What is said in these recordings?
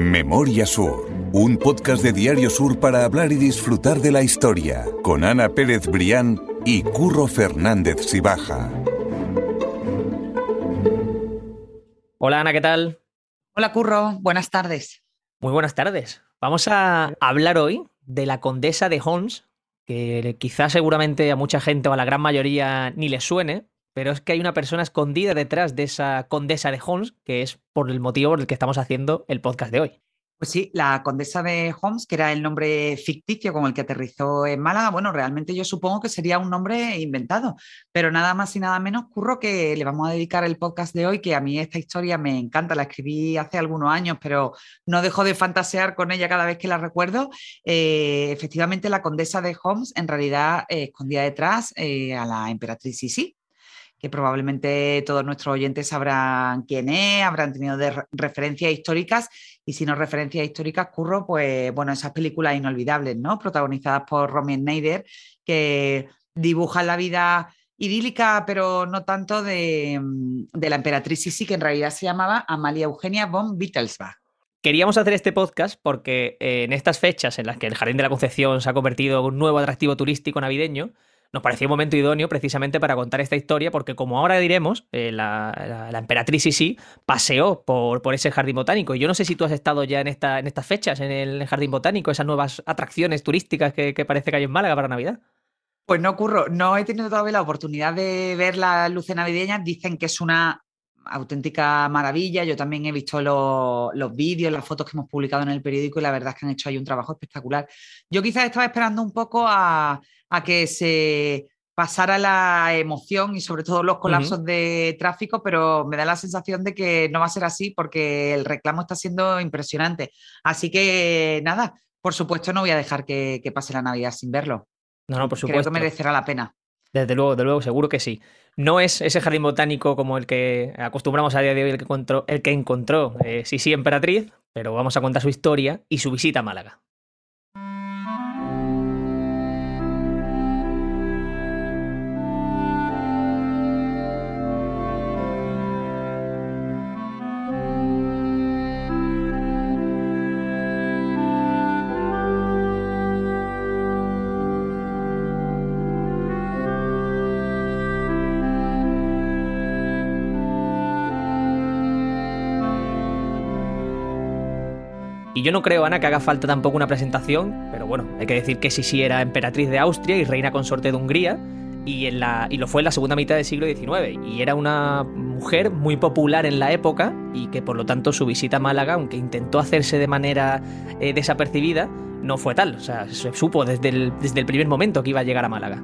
Memoria Sur, un podcast de Diario Sur para hablar y disfrutar de la historia, con Ana Pérez Brián y Curro Fernández Sibaja. Hola Ana, ¿qué tal? Hola Curro, buenas tardes. Muy buenas tardes. Vamos a hablar hoy de la condesa de Holmes, que quizás seguramente a mucha gente o a la gran mayoría ni le suene, pero es que hay una persona escondida detrás de esa condesa de Holmes, que es por el motivo por el que estamos haciendo el podcast de hoy. Pues sí, la condesa de Holmes, que era el nombre ficticio con el que aterrizó en Málaga, bueno, realmente yo supongo que sería un nombre inventado, pero nada más y nada menos curro que le vamos a dedicar el podcast de hoy, que a mí esta historia me encanta, la escribí hace algunos años, pero no dejo de fantasear con ella cada vez que la recuerdo. Eh, efectivamente, la condesa de Holmes en realidad eh, escondía detrás eh, a la emperatriz Sisi, que probablemente todos nuestros oyentes sabrán quién es, habrán tenido referencias históricas y si no referencias históricas, Curro, pues bueno, esas películas inolvidables, ¿no? Protagonizadas por Romy Schneider, que dibujan la vida idílica, pero no tanto de, la emperatriz Sisi, que en realidad se llamaba Amalia Eugenia von Wittelsbach. Queríamos hacer este podcast porque en estas fechas en las que el Jardín de la Concepción se ha convertido en un nuevo atractivo turístico navideño, nos pareció un momento idóneo precisamente para contar esta historia, porque como ahora diremos, eh, la, emperatriz Sisi paseó por, por, ese jardín botánico. Y yo no sé si tú has estado ya en, esta, en estas fechas, en el jardín botánico, esas nuevas atracciones turísticas que, parece que hay en Málaga para Navidad. Pues no ocurro, no he tenido todavía la oportunidad de ver las luces navideñas. Dicen que es una auténtica maravilla. Yo también he visto los, los vídeos, las fotos que hemos publicado en el periódico y la verdad es que han hecho ahí un trabajo espectacular. Yo quizás estaba esperando un poco a, a que se pasara la emoción y sobre todo los colapsos de tráfico, pero me da la sensación de que no va a ser así porque el reclamo está siendo impresionante. Así que nada, por supuesto no voy a dejar que, pase la Navidad sin verlo. No, no, por supuesto. Creo que merecerá la pena. Desde luego, desde luego, seguro que sí. No es ese jardín botánico como el que acostumbramos a día de hoy, el que encontró, el que encontró eh, sí, sí, Emperatriz, pero vamos a contar su historia y su visita a Málaga. Y yo no creo, Ana, que haga falta tampoco una presentación, pero bueno, hay que decir que sí era emperatriz de Austria y reina consorte de Hungría, y, en la, y lo fue en la segunda mitad del siglo XIX. Y era una mujer muy popular en la época y que por lo tanto su visita a Málaga, aunque intentó hacerse de manera eh, desapercibida, no fue tal. O sea, se supo desde el, desde el primer momento que iba a llegar a Málaga.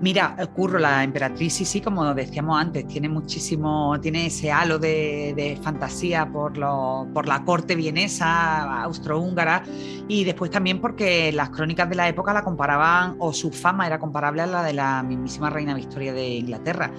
Mira, Curro, la emperatriz sí, sí, como decíamos antes, tiene muchísimo, tiene ese halo de, fantasía por, lo, por la corte vienesa, austrohúngara, y después también porque las crónicas de la época la comparaban, o su fama era comparable a la de la mismísima reina Victoria de Inglaterra.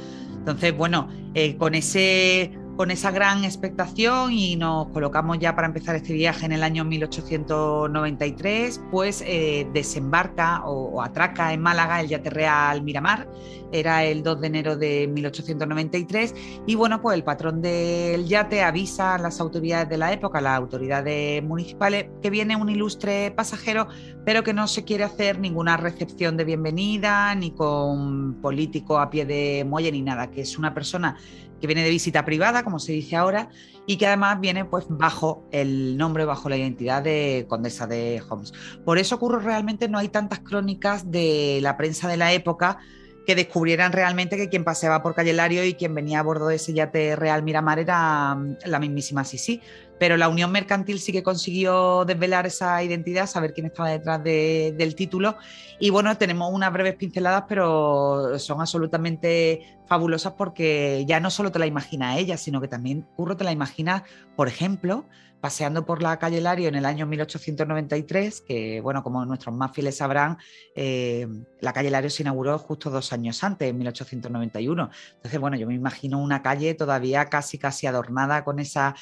Entonces, bueno, eh, con ese con esa gran expectación y nos colocamos ya para empezar este viaje en el año 1893, pues eh, desembarca o, atraca en Málaga el yate real Miramar, era el 2 de enero de 1893 y bueno, pues el patrón del yate avisa a las autoridades de la época, las autoridades municipales, que viene un ilustre pasajero, pero que no se quiere hacer ninguna recepción de bienvenida, ni con político a pie de muelle, ni nada, que es una persona que viene de visita privada, como se dice ahora, y que además viene pues bajo el nombre, bajo la identidad de Condesa de Holmes. Por eso ocurre realmente no hay tantas crónicas de la prensa de la época que descubrieran realmente que quien paseaba por Calle Lario y quien venía a bordo de ese yate Real Miramar era mm, la mismísima Sisi. Pero la Unión Mercantil sí que consiguió desvelar esa identidad, saber quién estaba detrás del título. Y bueno, tenemos unas breves pinceladas, pero son absolutamente fabulosas porque ya no solo te la imaginas ella, sino que también Curro te la imaginas, por ejemplo, paseando por la calle Lario en el año 1893, que bueno, como nuestros más fieles sabrán, eh, la calle Lario se inauguró justo dos años antes, en 1891. Entonces, bueno, yo me imagino una calle todavía casi, casi adornada con esas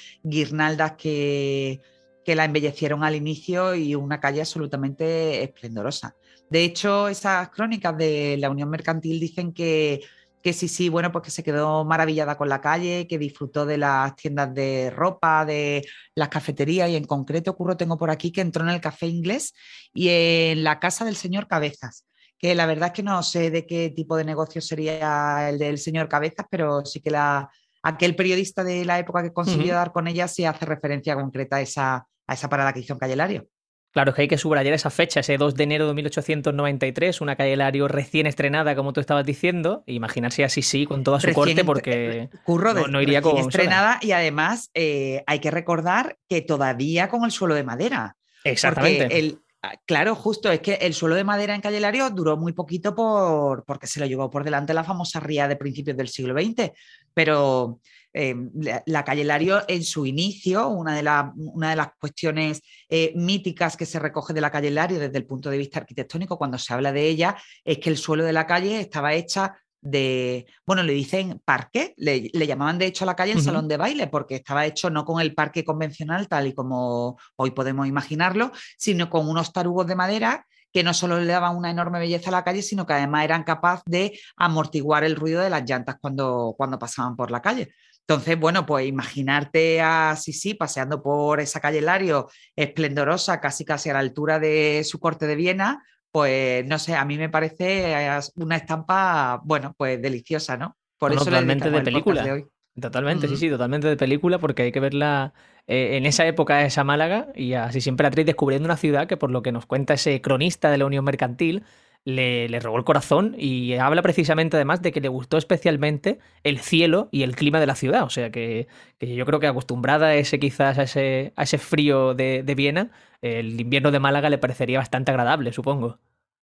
que la embellecieron al inicio y una calle absolutamente esplendorosa. De hecho, esas crónicas de la Unión Mercantil dicen que que sí, sí, bueno, pues que se quedó maravillada con la calle, que disfrutó de las tiendas de ropa, de las cafeterías y en concreto, Curro, tengo por aquí que entró en el café inglés y en la casa del señor Cabezas que la verdad es que no sé de qué tipo de negocio sería el del señor Cabezas, pero sí que la, aquel periodista de la época que consiguió dar con ella sí hace referencia concreta a esa, a esa parada que hizo en Calle Lario. Claro, es que hay que subrayar esa fecha, ese 2 de enero de 1893, una calle Lario recién estrenada, como tú estabas diciendo. Imaginarse así, sí, con toda su corte, porque curro no, iría con estrenada y además eh, hay que recordar que todavía con el suelo de madera. Exactamente. El, claro, justo, es que el suelo de madera en Calle Lario duró muy poquito por, porque se lo llevó por delante la famosa ría de principios del siglo XX, pero em, la, Calle Lario en su inicio, una de, una de las cuestiones eh, míticas que se recoge de la Calle Lario desde el punto de vista arquitectónico cuando se habla de ella, es que el suelo de la calle estaba hecha de, bueno, le dicen parque, le, llamaban de hecho a la calle el salón de baile, porque estaba hecho no con el parque convencional tal y como hoy podemos imaginarlo, sino con unos tarugos de madera que no solo le daban una enorme belleza a la calle, sino que además eran capaces de amortiguar el ruido de las llantas cuando, cuando pasaban por la calle. Entonces, bueno, pues imaginarte a Sisi paseando por esa calle Lario esplendorosa, casi casi a la altura de su corte de Viena, pues no sé, a mí me parece una estampa, bueno, pues deliciosa, ¿no? Por eso totalmente de película. De hoy. Totalmente, sí, sí, totalmente de película, porque hay que verla eh, en esa época, esa Málaga, y así siempre atriz descubriendo una ciudad que, por lo que nos cuenta ese cronista de la Unión Mercantil, le, robó el corazón y habla precisamente además de que le gustó especialmente el cielo y el clima de la ciudad. O sea que, yo creo que acostumbrada a ese quizás a ese, a ese frío de, de Viena, el invierno de Málaga le parecería bastante agradable, supongo.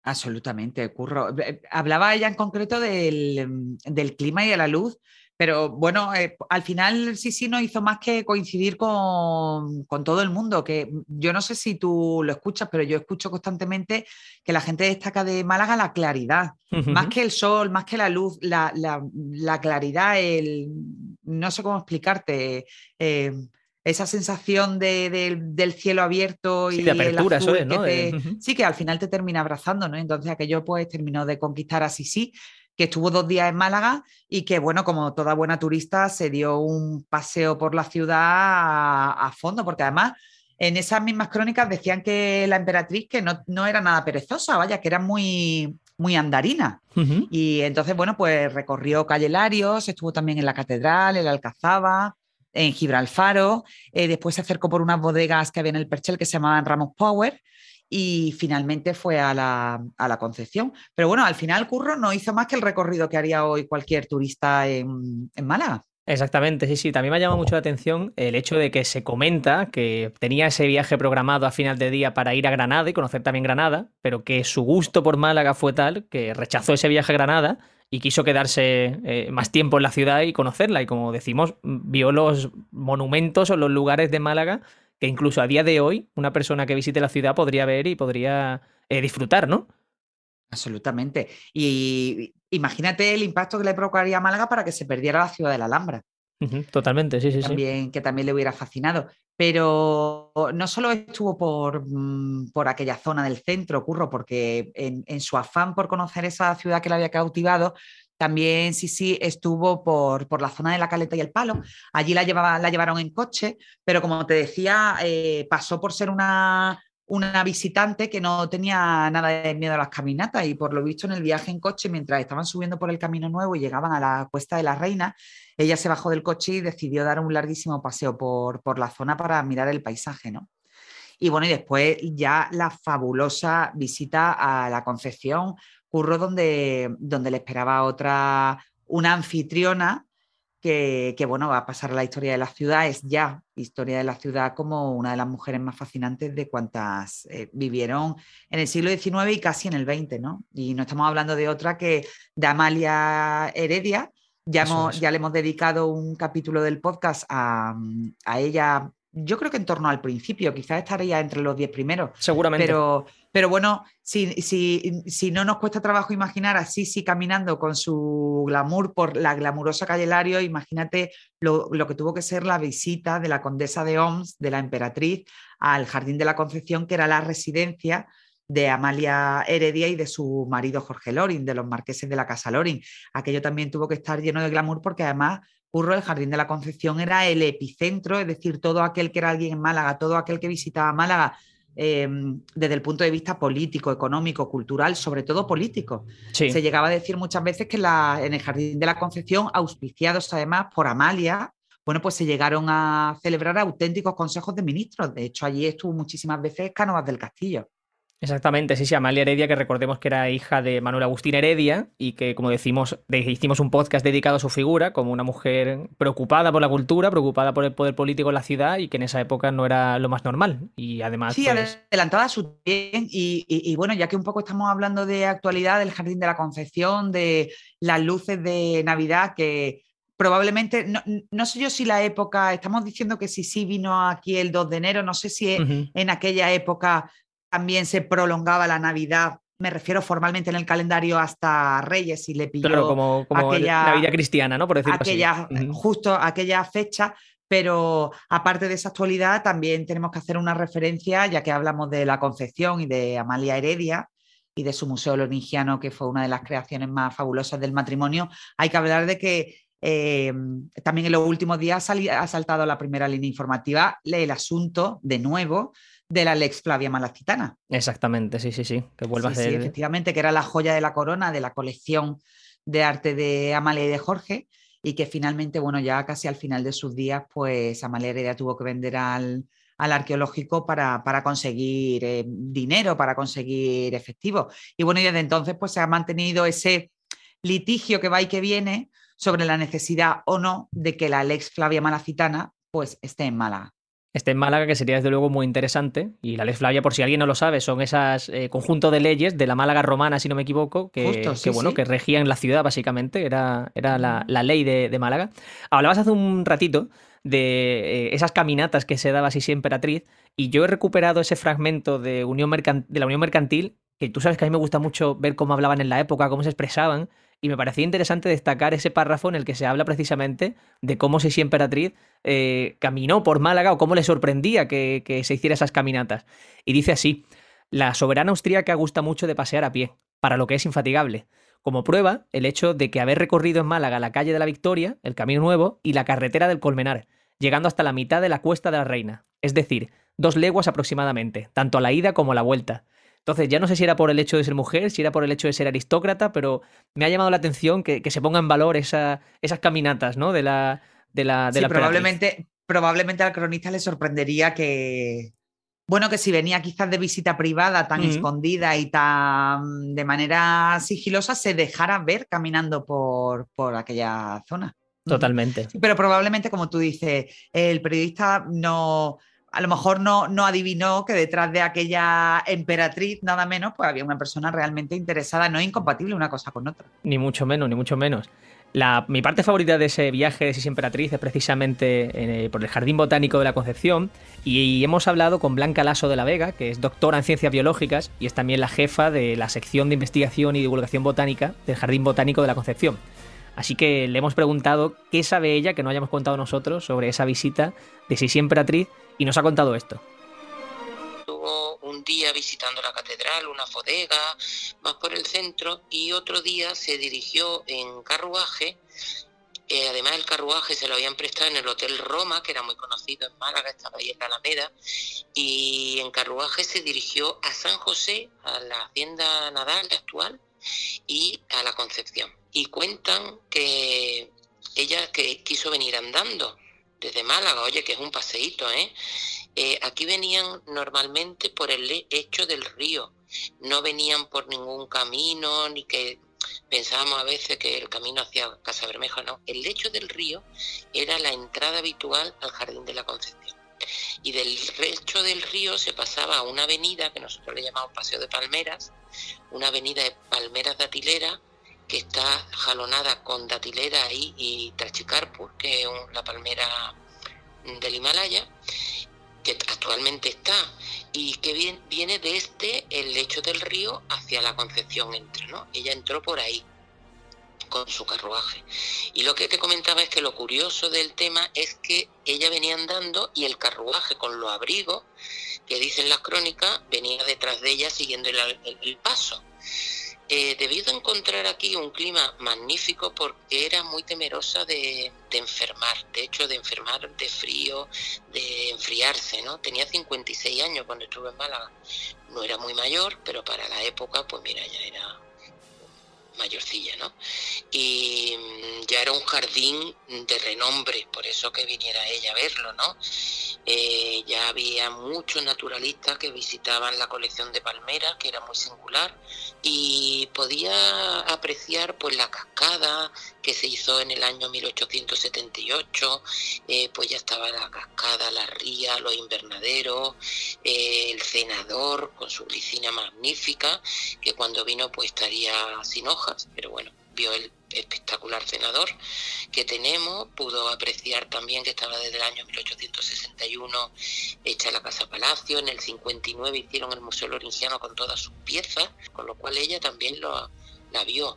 Absolutamente, Curro. Hablaba ella en concreto del, del clima y de la luz, pero bueno, eh, al final sí, sí, no hizo más que coincidir con, con, todo el mundo, que yo no sé si tú lo escuchas, pero yo escucho constantemente que la gente destaca de Málaga la claridad, más que el sol, más que la luz, la, la, la claridad, el, no sé cómo explicarte. Eh, esa sensación de, del cielo abierto y de apertura, eso es, ¿no? Sí, que al final te termina abrazando, ¿no? Entonces aquello pues terminó de conquistar a Sisi, que estuvo dos días en Málaga y que, bueno, como toda buena turista, se dio un paseo por la ciudad a, fondo, porque además en esas mismas crónicas decían que la emperatriz que no, no era nada perezosa, vaya, que era muy, muy andarina. Y entonces, bueno, pues recorrió Calle Larios, estuvo también en la catedral, en la Alcazaba, en Gibralfaro, eh, después se acercó por unas bodegas que había en el Perchel que se llamaban Ramos Power y finalmente fue a la, a la, Concepción. Pero bueno, al final Curro no hizo más que el recorrido que haría hoy cualquier turista en, en Málaga. Exactamente, sí, sí. También me ha llamado mucho la atención el hecho de que se comenta que tenía ese viaje programado a final de día para ir a Granada y conocer también Granada, pero que su gusto por Málaga fue tal que rechazó ese viaje a Granada y quiso quedarse eh, más tiempo en la ciudad y conocerla. Y como decimos, vio los monumentos o los lugares de Málaga que incluso a día de hoy una persona que visite la ciudad podría ver y podría eh, disfrutar, ¿no? Absolutamente. Y imagínate el impacto que le provocaría a Málaga para que se perdiera la ciudad de la Alhambra. totalmente, sí, sí, sí. Que también le hubiera fascinado. Pero no solo estuvo por, mm, por aquella zona del centro, Curro, porque en, su afán por conocer esa ciudad que le había cautivado, también sí, estuvo por, por, la zona de la Caleta y el Palo. Allí la, la llevaron en coche, pero como te decía, eh, pasó por ser una, una visitante que no tenía nada de miedo a las caminatas y por lo visto en el viaje en coche, mientras estaban subiendo por el Camino Nuevo y llegaban a la Cuesta de la Reina, ella se bajó del coche y decidió dar un larguísimo paseo por, por la zona para mirar el paisaje, ¿no? Y bueno, y después ya la fabulosa visita a la Concepción, Curro, donde, donde le esperaba otra, una anfitriona que, bueno, va a pasar a la historia de la ciudad, es ya historia de la ciudad como una de las mujeres más fascinantes de cuantas eh, vivieron en el siglo XIX y casi en el XX, ¿no? Y no estamos hablando de otra que de Amalia Heredia, ya, ya le hemos dedicado un capítulo del podcast a, a ella yo creo que en torno al principio, quizás estaría entre los diez primeros. Seguramente. Pero, pero bueno, si, si, si, no nos cuesta trabajo imaginar a Sisi caminando con su glamour por la glamurosa calle Lario, imagínate lo, lo, que tuvo que ser la visita de la condesa de Oms, de la emperatriz, al Jardín de la Concepción, que era la residencia de Amalia Heredia y de su marido Jorge Loring, de los marqueses de la Casa Loring. Aquello también tuvo que estar lleno de glamour porque además Curro, el Jardín de la Concepción era el epicentro, es decir, todo aquel que era alguien en Málaga, todo aquel que visitaba Málaga em, desde el punto de vista político, económico, cultural, sobre todo político. Se llegaba a decir muchas veces que en el Jardín de la Concepción, auspiciados además por Amalia, bueno, pues se llegaron a celebrar auténticos consejos de ministros. De hecho, allí estuvo muchísimas veces Cánovas del Castillo. Exactamente, sí, sí, Amalia Heredia, que recordemos que era hija de Manuel Agustín Heredia y que, como decimos, hicimos un podcast dedicado a su figura como una mujer preocupada por la cultura, preocupada por el poder político en la ciudad y que en esa época no era lo más normal. Y además. Sí, pues adelantada a su bien. Y, bueno, ya que un poco estamos hablando de actualidad, del Jardín de la Concepción, de las luces de Navidad, que probablemente, no, sé yo si la época, estamos diciendo que si sí vino aquí el 2 de enero, no sé si en aquella época también se prolongaba la Navidad, me refiero formalmente en el calendario hasta Reyes y le pilló como, aquella Navidad cristiana, ¿no? Por decirlo aquella, Justo aquella fecha, pero aparte de esa actualidad, también tenemos que hacer una referencia, ya que hablamos de la Concepción y de Amalia Heredia y de su Museo Loringiano, que fue una de las creaciones más fabulosas del matrimonio, hay que hablar de que eh, también en los últimos días ha saltado la primera línea informativa el asunto, de nuevo, de la Lex Flavia Malacitana. Exactamente, sí, sí, sí. Que vuelva a ser. Sí, efectivamente, que era la joya de la corona de la colección de arte de Amalia y de Jorge, y que finalmente, bueno, ya casi al final de sus días, pues Amalia Heredia tuvo que vender al, arqueológico para, para conseguir eh, dinero, para conseguir efectivo. Y bueno, y desde entonces, pues se ha mantenido ese litigio que va y que viene sobre la necesidad o no de que la Lex Flavia Malacitana pues esté en Málaga esté en Málaga, que sería desde luego muy interesante. Y la Lex Flavia, por si alguien no lo sabe, son esas eh, conjunto de leyes de la Málaga romana, si no me equivoco, que, bueno, que regían la ciudad, básicamente. Era, era la, ley de, Málaga. Hablabas hace un ratito de eh, esas caminatas que se daba así siempre Emperatriz, y yo he recuperado ese fragmento de, Unión de la Unión Mercantil, que tú sabes que a mí me gusta mucho ver cómo hablaban en la época, cómo se expresaban, y me parecía interesante destacar ese párrafo en el que se habla precisamente de cómo Sisi Emperatriz eh, caminó por Málaga o cómo le sorprendía que, se hiciera esas caminatas. Y dice así, la soberana austríaca gusta mucho de pasear a pie, para lo que es infatigable. Como prueba, el hecho de que haber recorrido en Málaga la calle de la Victoria, el Camino Nuevo y la carretera del Colmenar, llegando hasta la mitad de la Cuesta de la Reina, es decir, dos leguas aproximadamente, tanto a la ida como a la vuelta. Entonces, ya no sé si era por el hecho de ser mujer, si era por el hecho de ser aristócrata, pero me ha llamado la atención que, se ponga en valor esas caminatas, ¿no? De la. De la, de probablemente, probablemente al cronista le sorprendería que. Bueno, que si venía quizás de visita privada tan escondida y tan de manera sigilosa, se dejara ver caminando por, por aquella zona. Totalmente. pero probablemente, como tú dices, el periodista no, a lo mejor no, no adivinó que detrás de aquella emperatriz, nada menos, pues había una persona realmente interesada, no incompatible una cosa con otra. Ni mucho menos, ni mucho menos. La, mi parte favorita de ese viaje de Sis Emperatriz es precisamente eh, por el Jardín Botánico de la Concepción y, hemos hablado con Blanca Lasso de la Vega, que es doctora en ciencias biológicas y es también la jefa de la sección de investigación y divulgación botánica del Jardín Botánico de la Concepción. Así que le hemos preguntado qué sabe ella que no hayamos contado nosotros sobre esa visita de Sis Emperatriz y nos ha contado esto. Estuvo un día visitando la catedral, una bodega, más por el centro, y otro día se dirigió en carruaje. Eh, además, el carruaje se lo habían prestado en el Hotel Roma, que era muy conocido en Málaga, estaba ahí en la Alameda, y en carruaje se dirigió a San José, a la hacienda Nadal actual, y a la Concepción. Y cuentan que ella que quiso venir andando desde Málaga, oye, que es un paseíto, ¿eh? ¿eh? Aquí venían normalmente por el hecho del río, no venían por ningún camino, ni que pensábamos a veces que el camino hacia Casa Bermeja, no. El lecho del río era la entrada habitual al Jardín de la Concepción. Y del lecho del río se pasaba a una avenida que nosotros le llamamos Paseo de Palmeras, una avenida de palmeras de Atilera, que está jalonada con datilera y, y trachicarpus, que es la palmera del Himalaya, que actualmente está, y que viene desde este, el lecho del río hacia la Concepción entra, ¿no? Ella entró por ahí. con su carruaje. Y lo que te comentaba es que lo curioso del tema es que ella venía andando y el carruaje con los abrigos que dicen las crónicas venía detrás de ella siguiendo el, paso. Eh, debido a encontrar aquí un clima magnífico porque era muy temerosa de, de, enfermar, de hecho de enfermar de frío, de enfriarse, ¿no? Tenía 56 años cuando estuve en Málaga. No era muy mayor, pero para la época, pues mira, ya era mayorcilla, ¿no? Y mm, ya era un jardín de renombre, por eso que viniera ella a verlo, ¿no? Eh, ya había muchos naturalistas que visitaban la colección de palmeras, que era muy singular, y podía apreciar pues la cascada que se hizo en el año 1878, eh, pues ya estaba la cascada, la ría, los invernaderos, eh, el cenador con su piscina magnífica, que cuando vino pues estaría sin pero bueno, vio el espectacular cenador que tenemos, pudo apreciar también que estaba desde el año 1861 hecha la Casa Palacio, en el 59 hicieron el Museo Loringiano con todas sus piezas, con lo cual ella también lo, la vio.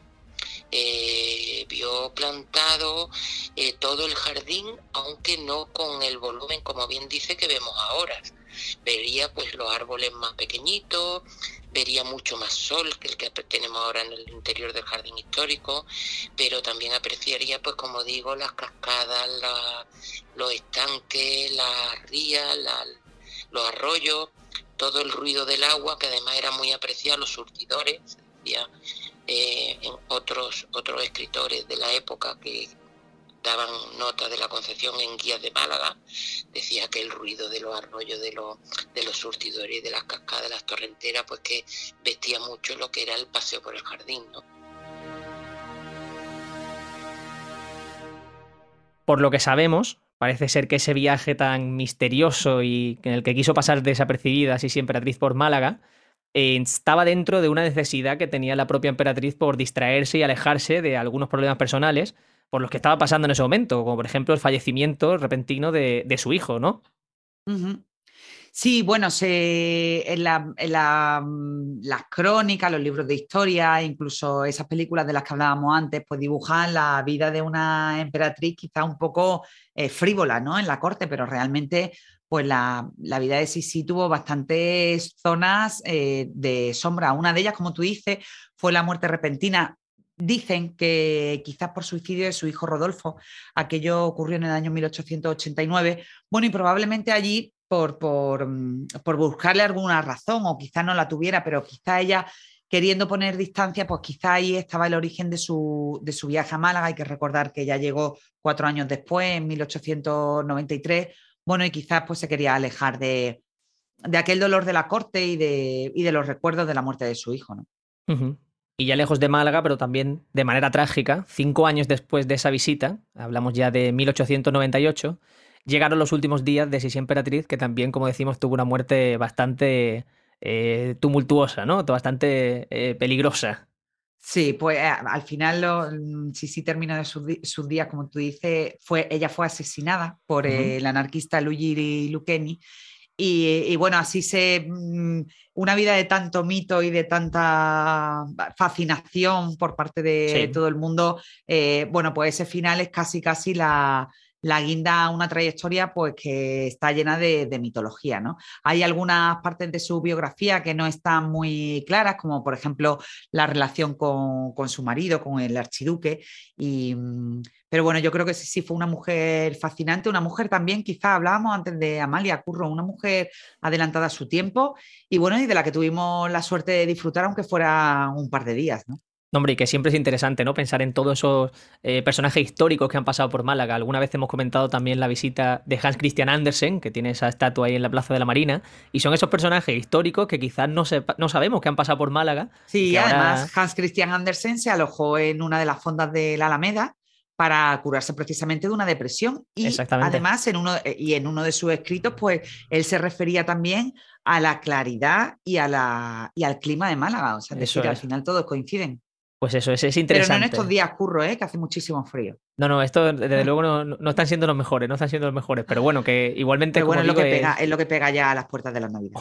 Eh, vio plantado eh, todo el jardín, aunque no con el volumen, como bien dice, que vemos ahora. Vería pues los árboles más pequeñitos, vería mucho más sol que el que tenemos ahora en el interior del jardín histórico, pero también apreciaría, pues como digo, las cascadas, los estanques, las rías, los arroyos, todo el ruido del agua, que además era muy apreciado, los surtidores, decía eh, en otros, otros escritores de la época que daban nota de la Concepción en guías de Málaga, decía que el ruido de los arroyos, de los, de los surtidores, de las cascadas, de las torrenteras, pues que vestía mucho lo que era el paseo por el jardín, ¿no? Por lo que sabemos, parece ser que ese viaje tan misterioso y en el que quiso pasar desapercibida así siempre emperatriz por Málaga, eh, estaba dentro de una necesidad que tenía la propia emperatriz por distraerse y alejarse de algunos problemas personales por los que estaba pasando en ese momento, como por ejemplo el fallecimiento repentino de, su hijo, ¿no? Sí, bueno, se, en, mm, las crónicas, los libros de historia, incluso esas películas de las que hablábamos antes, pues dibujan la vida de una emperatriz quizá un poco eh, frívola, ¿no? En la corte, pero realmente pues la, vida de Sisi tuvo bastantes zonas eh, de sombra. Una de ellas, como tú dices, fue la muerte repentina Dicen que quizás por suicidio de su hijo Rodolfo, aquello ocurrió en el año 1889, bueno, y probablemente allí por, por, mm, por buscarle alguna razón, o quizás no la tuviera, pero quizá ella queriendo poner distancia, pues quizá ahí estaba el origen de su, de su viaje a Málaga. Hay que recordar que ya llegó cuatro años después, en 1893, bueno, y quizás pues se quería alejar de, de aquel dolor de la corte y de, y de, los recuerdos de la muerte de su hijo, ¿no? Y ya lejos de Málaga, pero también de manera trágica, cinco años después de esa visita, hablamos ya de 1898, llegaron los últimos días de Sisi Emperatriz, que también, como decimos, tuvo una muerte bastante eh, tumultuosa, ¿no? Bastante eh, peligrosa. Sí, pues eh, al final Sisi terminó de sus, días, como tú dices, fue, ella fue asesinada por el anarquista Luigi Lucchini y, bueno, así se. Mm, una vida de tanto mito y de tanta fascinación por parte de todo el mundo. Eh, bueno, pues ese final es casi, casi la, la guinda una trayectoria pues que está llena de, mitología, ¿no? Hay algunas partes de su biografía que no están muy claras, como por ejemplo la relación con, su marido, con el archiduque, y, pero bueno, yo creo que sí, sí fue una mujer fascinante, una mujer también, quizá hablábamos antes de Amalia Curro, una mujer adelantada a su tiempo y bueno, y de la que tuvimos la suerte de disfrutar aunque fuera un par de días, ¿no? Hombre, y que siempre es interesante, ¿no? Pensar en todos esos eh, personajes históricos que han pasado por Málaga. Alguna vez hemos comentado también la visita de Hans Christian Andersen, que tiene esa estatua ahí en la Plaza de la Marina, y son esos personajes históricos que quizás no, no sabemos que han pasado por Málaga. Sí, además Hans Christian Andersen se alojó en una de las fondas de la Alameda para curarse precisamente de una depresión. Y además, en uno, y en uno de sus escritos, pues él se refería también a la claridad y, a la, y al clima de Málaga. O sea, es decir, al final todos coinciden. Pues eso, es, es interesante. Pero no en estos días curro, ¿eh? que hace muchísimo frío. No, no, esto desde luego no, están siendo los mejores, no están siendo los mejores, pero bueno, que igualmente... Pero bueno, es, lo que pega, es... lo que pega ya a las puertas de la Navidad.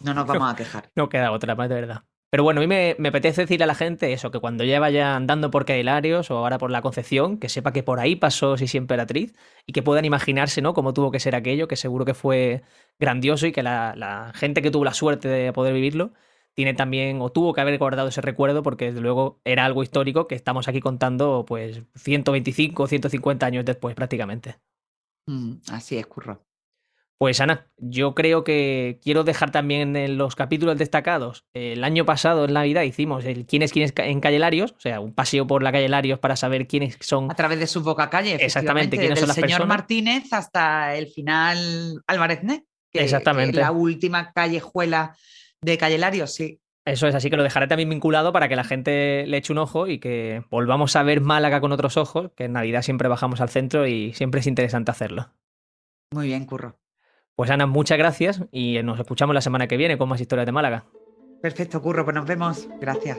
No nos vamos a quejar. No queda otra, más de verdad. Pero bueno, a mí me, apetece decirle a la gente eso, que cuando ya vaya andando por Caelarios o ahora por la Concepción, que sepa que por ahí pasó si siempre Emperatriz y que puedan imaginarse, ¿no? Cómo tuvo que ser aquello, que seguro que fue grandioso y que la, la gente que tuvo la suerte de poder vivirlo tiene también o tuvo que haber guardado ese recuerdo porque desde luego era algo histórico que estamos aquí contando pues 125 o 150 años después prácticamente. Mm, así es, Curro. Pues Ana, yo creo que quiero dejar también en los capítulos destacados. El año pasado, en Navidad, hicimos el quién es quién es en Calle Larios, o sea, un paseo por la Calle Larios para saber quiénes son. A través de su boca calle. Exactamente, quiénes son las señor Martínez hasta el final Álvarez Né, que, Exactamente. la última callejuela de Calle Larios, sí. Eso es, así que lo dejaré también vinculado para que la gente le eche un ojo y que volvamos a ver Málaga con otros ojos, que en Navidad siempre bajamos al centro y siempre es interesante hacerlo. Muy bien, Curro. Pues Ana, muchas gracias y nos escuchamos la semana que viene con más historias de Málaga. Perfecto, Curro, pues nos vemos. Gracias.